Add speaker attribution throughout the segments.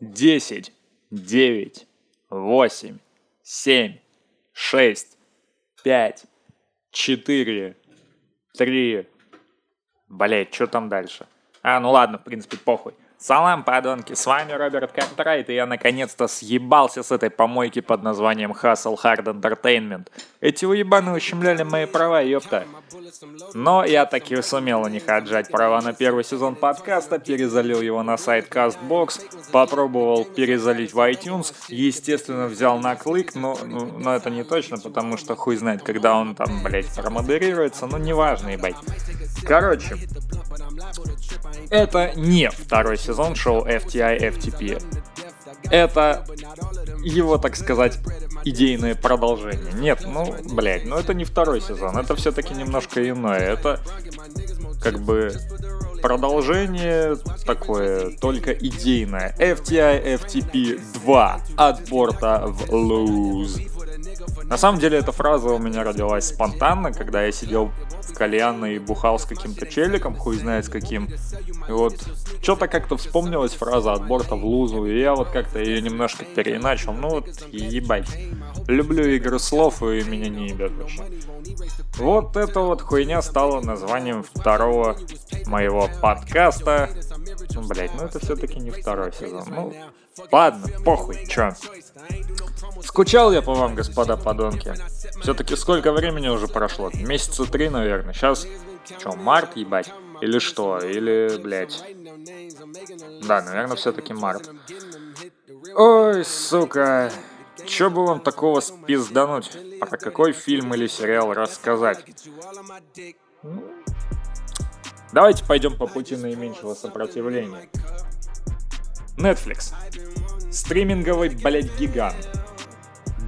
Speaker 1: 10, 9, 8, 7, 6, 5, 4, 3. Блять, что там дальше? А, ну ладно, в принципе, похуй. Салам, подонки, с вами Роберт Картрайт, и я наконец-то съебался с этой помойки под названием Hustle Hard Entertainment. Эти уебаны ущемляли мои права, ёпта. Но я таки сумел у них отжать права на первый сезон подкаста, перезалил его на сайт CastBox, попробовал перезалить в iTunes, естественно, взял на клык, но, ну, но это не точно, потому что хуй знает, когда он там, блядь, промодерируется, ну неважно, ебать. Короче, это не второй сезон шоу FTI FTP. Это его, так сказать, идейное продолжение. Нет, ну, блядь, ну это не второй сезон, это все-таки немножко иное. Это как бы продолжение такое, только идейное. FTI FTP 2 от борта в Lose. На самом деле эта фраза у меня родилась спонтанно, когда я сидел в кальянной и бухал с каким-то челиком, хуй знает с каким. И вот что-то как-то вспомнилась фраза от борта в лузу, и я вот как-то ее немножко переначал. Ну вот, ебать. Люблю игры слов, и меня не ебет вообще. Вот эта вот хуйня стала названием второго моего подкаста. Ну, блять, ну это все-таки не второй сезон. Ну, ладно, похуй, чё. Скучал я по вам, господа подонки. Все-таки сколько времени уже прошло? Месяца три, наверное. Сейчас, что, март, ебать? Или что? Или, блядь... Да, наверное, все-таки март. Ой, сука. Че бы вам такого спиздануть? Про какой фильм или сериал рассказать? Давайте пойдем по пути наименьшего сопротивления. Netflix. Стриминговый, блядь, гигант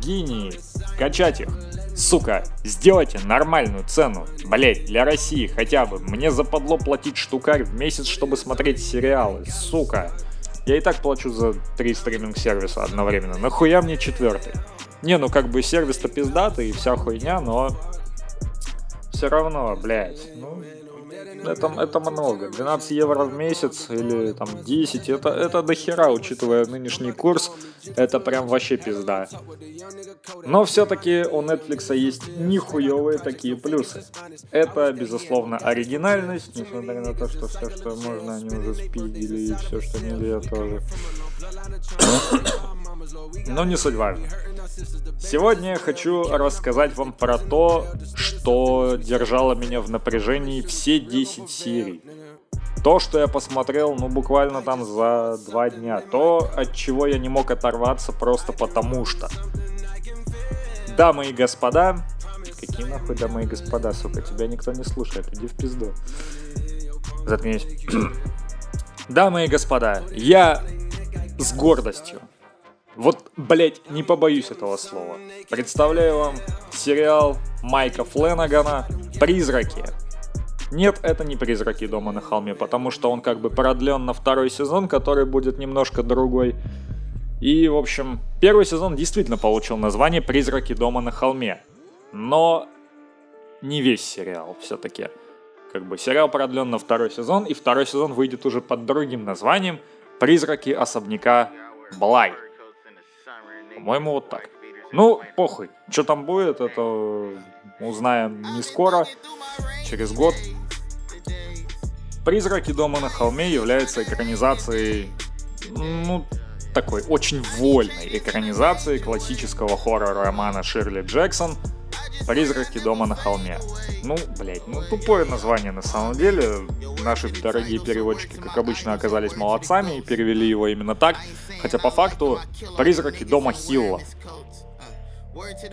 Speaker 1: гении. Качать их. Сука, сделайте нормальную цену. Блять, для России хотя бы. Мне западло платить штукарь в месяц, чтобы смотреть сериалы. Сука. Я и так плачу за три стриминг-сервиса одновременно. Нахуя мне четвертый? Не, ну как бы сервис-то пиздатый и вся хуйня, но... Все равно, блядь. Ну, это, это много. 12 евро в месяц или там 10, это, это дохера, учитывая нынешний курс. Это прям вообще пизда. Но все-таки у Netflix есть нихуевые такие плюсы. Это, безусловно, оригинальность, несмотря на то, что все, что можно, они уже спидили, и все, что нельзя, тоже. Но не суть важно. Сегодня я хочу рассказать вам про то, что держало меня в напряжении все 10 серий. То, что я посмотрел, ну, буквально там за два дня. То, от чего я не мог оторваться просто потому что. Дамы и господа... Какие нахуй дамы и господа, сука? Тебя никто не слушает, иди в пизду. Заткнись. Дамы и господа, я с гордостью вот, блять, не побоюсь этого слова. Представляю вам сериал Майка Фленагана «Призраки». Нет, это не «Призраки дома на холме», потому что он как бы продлен на второй сезон, который будет немножко другой. И, в общем, первый сезон действительно получил название «Призраки дома на холме». Но не весь сериал все-таки. Как бы сериал продлен на второй сезон, и второй сезон выйдет уже под другим названием «Призраки особняка Блай». По-моему, вот так. Ну, похуй. Что там будет, это узнаем не скоро, через год. «Призраки дома на холме» является экранизацией, ну, такой очень вольной экранизацией классического хоррор-романа Ширли Джексон – Призраки дома на холме. Ну, блять, ну тупое название на самом деле. Наши дорогие переводчики, как обычно, оказались молодцами и перевели его именно так. Хотя по факту Призраки дома Хилла.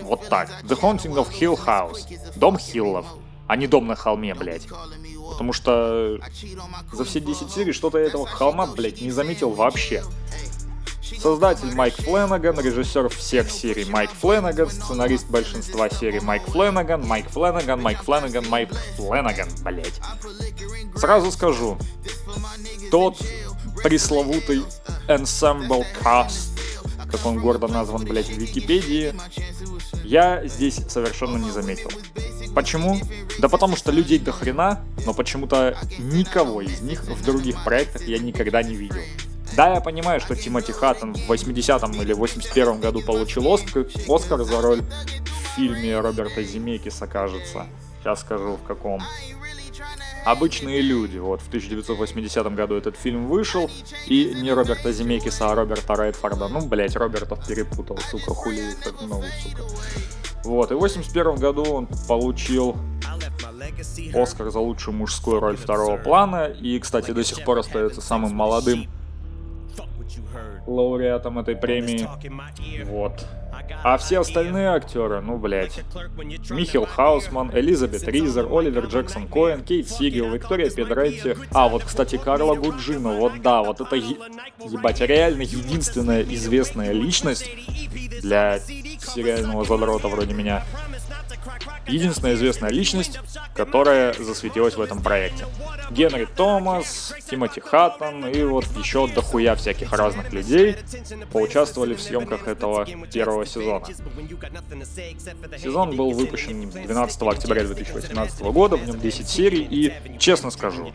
Speaker 1: Вот так. The Haunting of Hill House. Дом Хиллов. А не дом на холме, блять. Потому что за все 10 серий что-то этого холма, блять, не заметил вообще. Создатель Майк Фленаган, режиссер всех серий Майк Фленаган, сценарист большинства серий Майк Фленаган, Майк Фленаган, Майк Фленаган, Майк Фленаган, блять. Сразу скажу, тот пресловутый ensemble cast, как он гордо назван, блять, в Википедии, я здесь совершенно не заметил. Почему? Да потому что людей до хрена, но почему-то никого из них в других проектах я никогда не видел. Да, я понимаю, что Тимоти Хаттон в 80-м или 81-м году получил Оскар, Оскар за роль в фильме Роберта Земекиса, кажется. Сейчас скажу в каком. Обычные люди. Вот в 1980 году этот фильм вышел, и не Роберта Земекиса, а Роберта Райтфорда. Ну, блять, Робертов перепутал, сука, хули много, сука. Вот, и в 81 году он получил Оскар за лучшую мужскую роль второго плана, и, кстати, до сих пор остается самым молодым лауреатом этой премии. Вот. А все остальные актеры, ну, блядь. Михил Хаусман, Элизабет Ризер, Оливер Джексон Коэн, Кейт Сигел, Виктория Педретти. А, вот, кстати, Карла Гуджина. Вот да, вот это, е- ебать, реально единственная известная личность для сериального задрота вроде меня единственная известная личность, которая засветилась в этом проекте. Генри Томас, Тимоти Хаттон и вот еще дохуя всяких разных людей поучаствовали в съемках этого первого сезона. Сезон был выпущен 12 октября 2018 года, в нем 10 серий, и, честно скажу,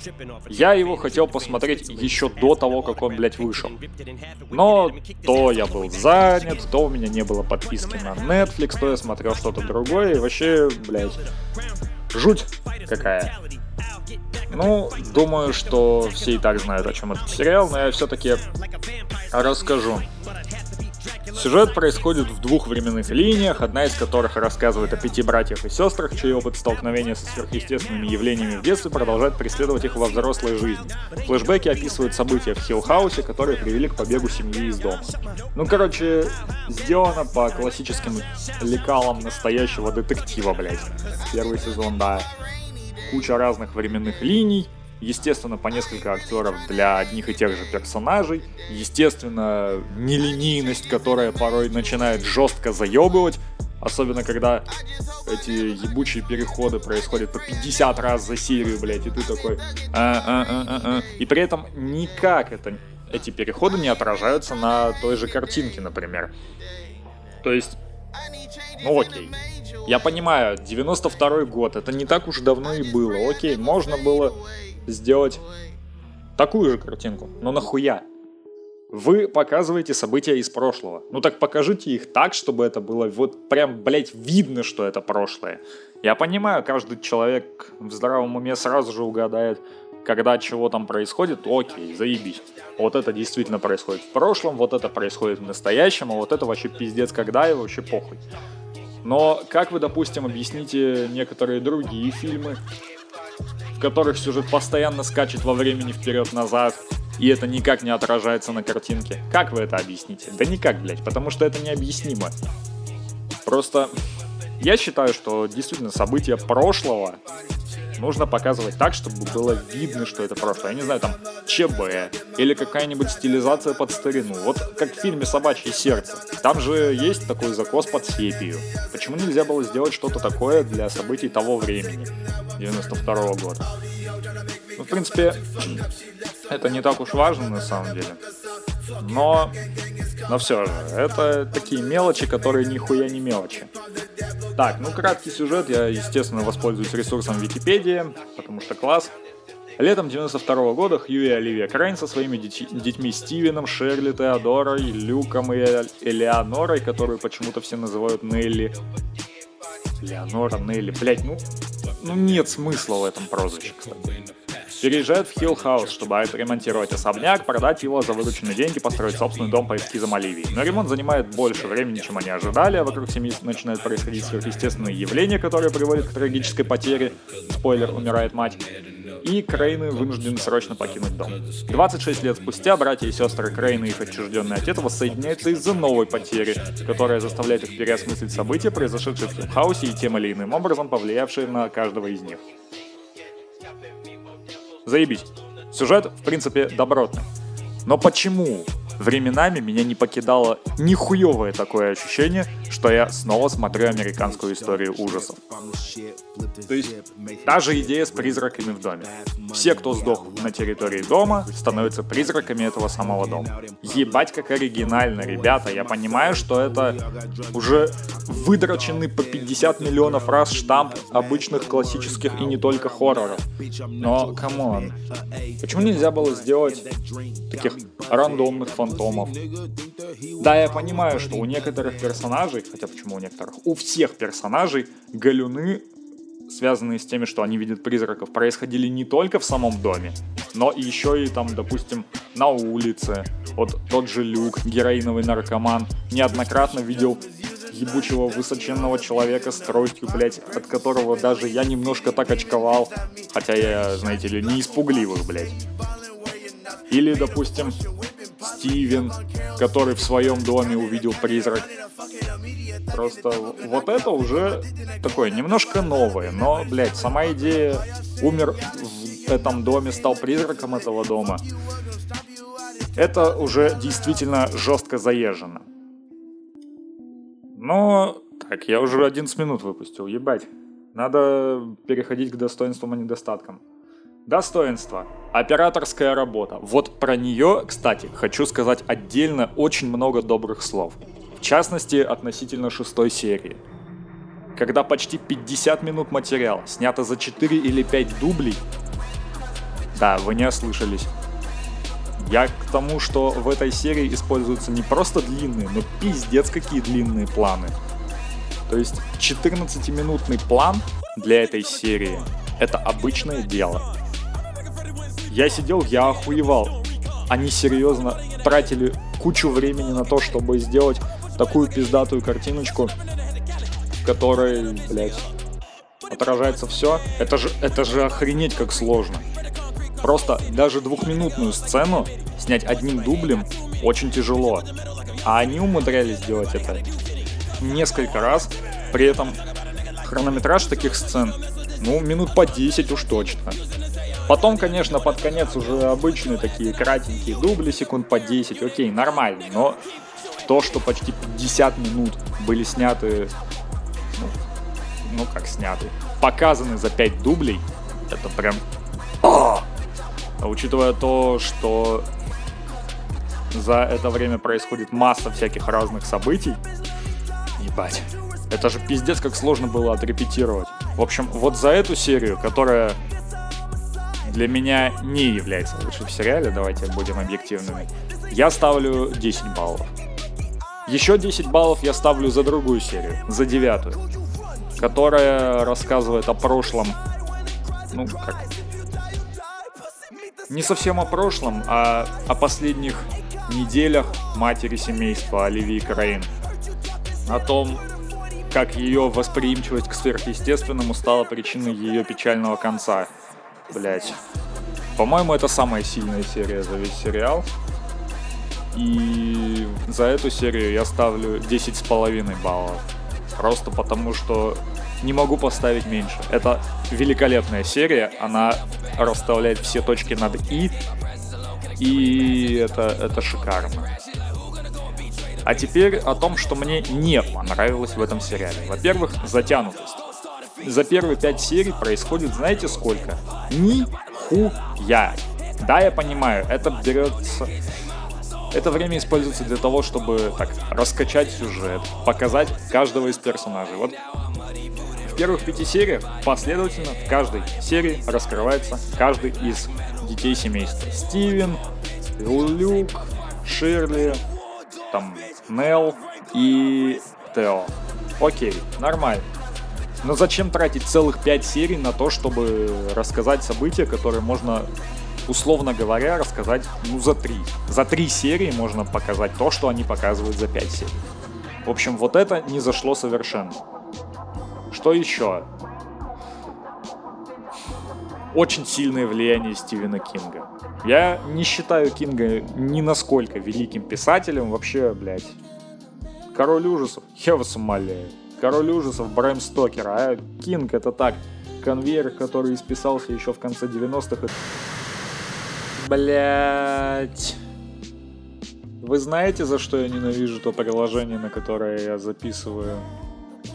Speaker 1: я его хотел посмотреть еще до того, как он, блядь, вышел. Но то я был занят, то у меня не было подписки на Netflix, то я смотрел что-то другое, и вообще, блядь, жуть какая. Ну, думаю, что все и так знают, о чем этот сериал, но я все-таки расскажу. Сюжет происходит в двух временных линиях, одна из которых рассказывает о пяти братьях и сестрах, чей опыт столкновения со сверхъестественными явлениями в детстве продолжает преследовать их во взрослой жизни. Флэшбэки описывают события в Хиллхаусе, которые привели к побегу семьи из дома. Ну, короче, сделано по классическим лекалам настоящего детектива, блядь. Первый сезон, да. Куча разных временных линий, Естественно, по несколько актеров для одних и тех же персонажей. Естественно, нелинейность, которая порой начинает жестко заебывать. Особенно, когда эти ебучие переходы происходят по 50 раз за серию, блядь, и ты такой... А, а, а, а, а. И при этом никак это, эти переходы не отражаются на той же картинке, например. То есть, ну окей. Я понимаю, 92 год, это не так уж давно и было. Окей, можно было сделать такую же картинку. Но нахуя? Вы показываете события из прошлого. Ну так покажите их так, чтобы это было вот прям, блять, видно, что это прошлое. Я понимаю, каждый человек в здравом уме сразу же угадает, когда чего там происходит, окей, заебись. Вот это действительно происходит в прошлом, вот это происходит в настоящем, а вот это вообще пиздец когда и вообще похуй. Но как вы, допустим, объясните некоторые другие фильмы, в которых сюжет постоянно скачет во времени вперед-назад, и это никак не отражается на картинке. Как вы это объясните? Да никак, блять, потому что это необъяснимо. Просто я считаю, что действительно события прошлого нужно показывать так, чтобы было видно, что это прошлое. Я не знаю, там ЧБ или какая-нибудь стилизация под старину. Вот как в фильме «Собачье сердце». Там же есть такой закос под сепию. Почему нельзя было сделать что-то такое для событий того времени, 92 -го года? Ну, в принципе, это не так уж важно на самом деле. Но, но все же, это такие мелочи, которые нихуя не мелочи. Так, ну краткий сюжет, я, естественно, воспользуюсь ресурсом Википедии, потому что класс. Летом 92 -го года Хью и Оливия Крайн со своими дети- детьми Стивеном, Шерли, Теодорой, Люком и Элеонорой, которую почему-то все называют Нелли. Леонора, Нелли, блять, ну, ну нет смысла в этом прозвище, кстати переезжают в Хилл Хаус, чтобы отремонтировать особняк, продать его за вырученные деньги, построить собственный дом по эскизам Оливии. Но ремонт занимает больше времени, чем они ожидали, а вокруг семьи начинают происходить сверхъестественные явления, которые приводят к трагической потере. Спойлер, умирает мать и Крейны вынуждены срочно покинуть дом. 26 лет спустя братья и сестры Крейны и их отчужденный отец воссоединяются из-за новой потери, которая заставляет их переосмыслить события, произошедшие в Хиллхаусе и тем или иным образом повлиявшие на каждого из них. Заебись. Сюжет, в принципе, добротный. Но почему? временами меня не покидало нихуевое такое ощущение, что я снова смотрю американскую историю ужасов. То есть, даже идея с призраками в доме. Все, кто сдох на территории дома, становятся призраками этого самого дома. Ебать, как оригинально, ребята. Я понимаю, что это уже выдроченный по 50 миллионов раз штамп обычных классических и не только хорроров. Но, come on, почему нельзя было сделать таких рандомных фантомов? Да, я понимаю, что у некоторых персонажей, хотя почему у некоторых, у всех персонажей галюны связанные с теми, что они видят призраков, происходили не только в самом доме, но еще и там, допустим, на улице. Вот тот же Люк, героиновый наркоман, неоднократно видел ебучего высоченного человека с тростью, блять, от которого даже я немножко так очковал, хотя я, знаете ли, не испугливых, блять. Или, допустим, Стивен, который в своем доме увидел призрак. Просто вот это уже такое немножко новое, но, блядь, сама идея умер в этом доме, стал призраком этого дома. Это уже действительно жестко заезжено. Но, так, я уже 11 минут выпустил, ебать. Надо переходить к достоинствам и недостаткам. Достоинство. Операторская работа. Вот про нее, кстати, хочу сказать отдельно очень много добрых слов. В частности, относительно шестой серии. Когда почти 50 минут материала снято за 4 или 5 дублей, да, вы не ослышались. Я к тому, что в этой серии используются не просто длинные, но пиздец какие длинные планы. То есть 14-минутный план для этой серии — это обычное дело. Я сидел, я охуевал. Они серьезно тратили кучу времени на то, чтобы сделать такую пиздатую картиночку, в которой, блядь, отражается все. Это же, это же охренеть как сложно. Просто даже двухминутную сцену снять одним дублем очень тяжело. А они умудрялись сделать это несколько раз. При этом хронометраж таких сцен, ну, минут по 10 уж точно. Потом, конечно, под конец уже обычные такие кратенькие дубли, секунд по 10, окей, нормально, но то, что почти 50 минут были сняты, ну, ну как сняты, показаны за 5 дублей, это прям... А! а учитывая то, что за это время происходит масса всяких разных событий, ебать, это же пиздец как сложно было отрепетировать. В общем, вот за эту серию, которая для меня не является лучшей в сериале, давайте будем объективными, я ставлю 10 баллов. Еще 10 баллов я ставлю за другую серию, за девятую, которая рассказывает о прошлом, ну как, не совсем о прошлом, а о последних неделях матери семейства Оливии Краин. О том, как ее восприимчивость к сверхъестественному стала причиной ее печального конца – Блять. По-моему, это самая сильная серия за весь сериал. И за эту серию я ставлю 10,5 баллов. Просто потому, что не могу поставить меньше. Это великолепная серия, она расставляет все точки над «и», и это, это шикарно. А теперь о том, что мне не понравилось в этом сериале. Во-первых, затянутость за первые пять серий происходит, знаете сколько? Ни хуя. Да, я понимаю, это берется... Это время используется для того, чтобы так раскачать сюжет, показать каждого из персонажей. Вот в первых пяти сериях последовательно в каждой серии раскрывается каждый из детей семейства. Стивен, Люк, Ширли, там Нел и Тео. Окей, нормально. Но зачем тратить целых 5 серий на то, чтобы рассказать события, которые можно, условно говоря, рассказать ну за 3. За 3 серии можно показать то, что они показывают за 5 серий. В общем, вот это не зашло совершенно. Что еще? Очень сильное влияние Стивена Кинга. Я не считаю Кинга ни насколько великим писателем, вообще, блядь. Король ужасов, я вас умоляю. Король ужасов Брэм Стокер, а Кинг это так, конвейер, который исписался еще в конце 90-х. Блять. Вы знаете, за что я ненавижу то приложение, на которое я записываю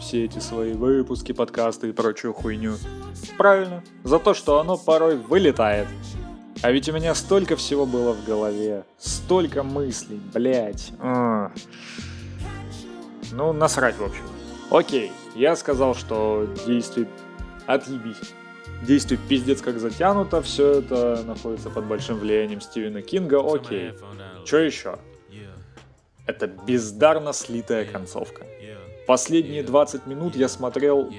Speaker 1: все эти свои выпуски, подкасты и прочую хуйню? Правильно, за то, что оно порой вылетает. А ведь у меня столько всего было в голове, столько мыслей, блять. А. Ну, насрать, в общем. Окей, я сказал, что действие... Отъебись. Действие пиздец как затянуто, все это находится под большим влиянием Стивена Кинга, окей. Что еще? Это бездарно слитая концовка. Последние 20 минут я смотрел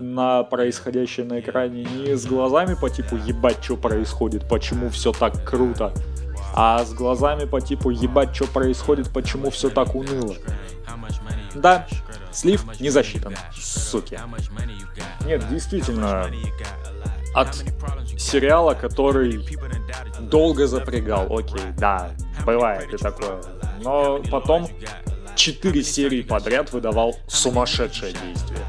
Speaker 1: на происходящее на экране не с глазами по типу ебать, что происходит, почему все так круто, а с глазами по типу ебать, что происходит, почему все так уныло. Да, слив не засчитан, суки. Нет, действительно, от сериала, который долго запрягал, окей, да, бывает и такое. Но потом 4 серии подряд выдавал сумасшедшее действие.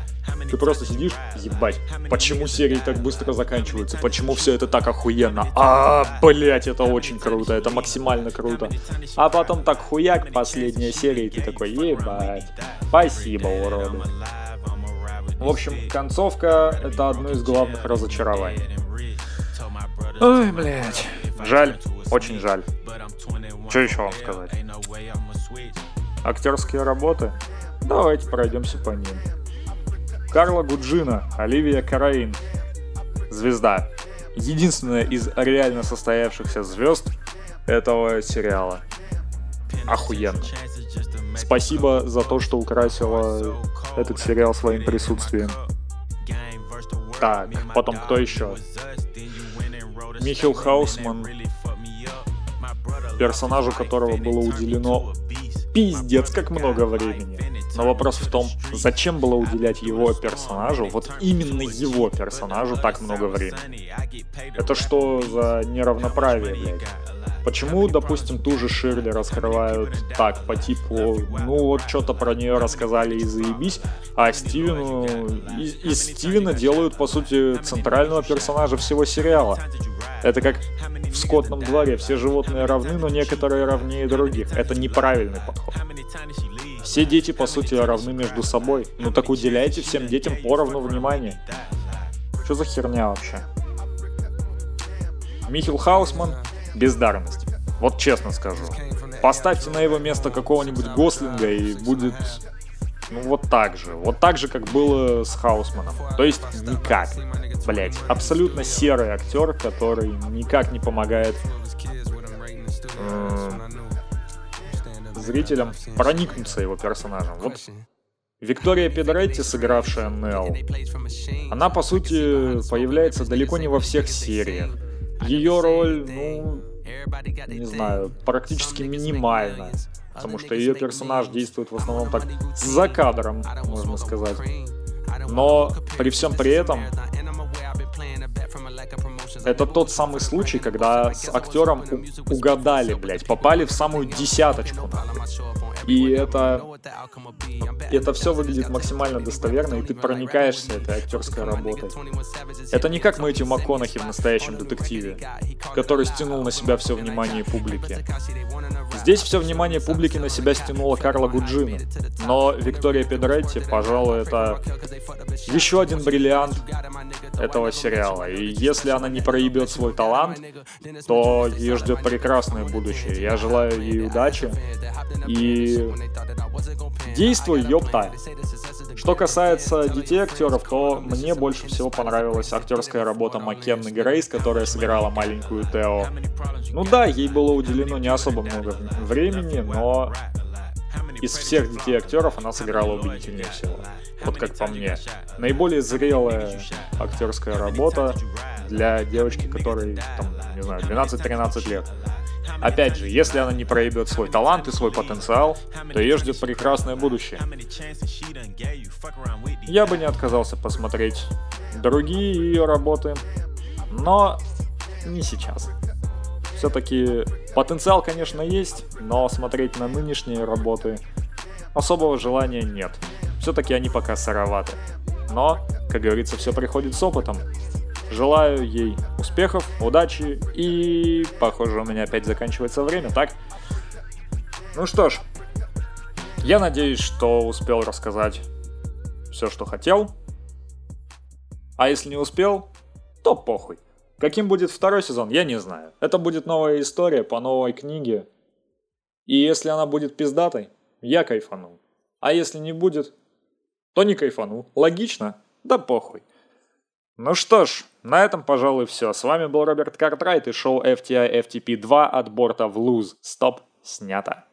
Speaker 1: Ты просто сидишь, ебать, почему серии так быстро заканчиваются, почему все это так охуенно, а, блять, это очень круто, это максимально круто. А потом так хуяк, последняя серия, и ты такой, ебать, спасибо, уроды. В общем, концовка — это одно из главных разочарований. Ой, блядь. Жаль, очень жаль. Что еще вам сказать? Актерские работы? Давайте пройдемся по ним. Карла Гуджина, Оливия Караин. Звезда. Единственная из реально состоявшихся звезд этого сериала. Охуенно. Спасибо за то, что украсила этот сериал своим присутствием. Так, потом кто еще? Михил Хаусман, персонажу которого было уделено пиздец как много времени. Но вопрос в том, зачем было уделять его персонажу, вот именно его персонажу так много времени? Это что за неравноправие, блядь? Почему, допустим, ту же Ширли раскрывают так, по типу, ну вот что-то про нее рассказали и заебись, а Стивену, из, Стивена делают, по сути, центрального персонажа всего сериала. Это как в скотном дворе, все животные равны, но некоторые равнее других. Это неправильный подход. Все дети, по сути, равны между собой. Ну так уделяйте всем детям поровну внимания. Что за херня вообще? Михил Хаусман – бездарность. Вот честно скажу. Поставьте на его место какого-нибудь Гослинга и будет ну вот так же. Вот так же, как было с Хаусманом. То есть никак. Блять, абсолютно серый актер, который никак не помогает зрителям проникнуться его персонажем. Вот Виктория Педретти, сыгравшая Нелл, она, по сути, появляется далеко не во всех сериях. Ее роль, ну, не знаю, практически минимальная, потому что ее персонаж действует в основном так за кадром, можно сказать. Но при всем при этом это тот самый случай, когда с актером угадали, блядь, попали в самую десяточку. И это, это все выглядит максимально достоверно, и ты проникаешься этой актерской работой. Это не как Мэтью МакКонахи в настоящем детективе, который стянул на себя все внимание публики. Здесь все внимание публики на себя стянула Карла Гуджина, но Виктория Педретти, пожалуй, это еще один бриллиант этого сериала. И если она не проебет свой талант, то ее ждет прекрасное будущее. Я желаю ей удачи и действуй, ёпта. Что касается детей актеров, то мне больше всего понравилась актерская работа Маккенны Грейс, которая сыграла маленькую Тео. Ну да, ей было уделено не особо много времени, но из всех детей актеров она сыграла убедительнее всего. Вот как по мне. Наиболее зрелая актерская работа для девочки, которой, там, не знаю, 12-13 лет. Опять же, если она не проявит свой талант и свой потенциал, то ее ждет прекрасное будущее. Я бы не отказался посмотреть другие ее работы, но не сейчас. Все-таки потенциал, конечно, есть, но смотреть на нынешние работы особого желания нет. Все-таки они пока сыроваты. Но, как говорится, все приходит с опытом. Желаю ей успехов, удачи и, похоже, у меня опять заканчивается время, так? Ну что ж, я надеюсь, что успел рассказать все, что хотел. А если не успел, то похуй. Каким будет второй сезон, я не знаю. Это будет новая история по новой книге. И если она будет пиздатой, я кайфану. А если не будет, то не кайфану. Логично? Да похуй. Ну что ж, на этом, пожалуй, все. С вами был Роберт Картрайт и шоу FTI FTP 2 от борта в луз. Стоп, снято.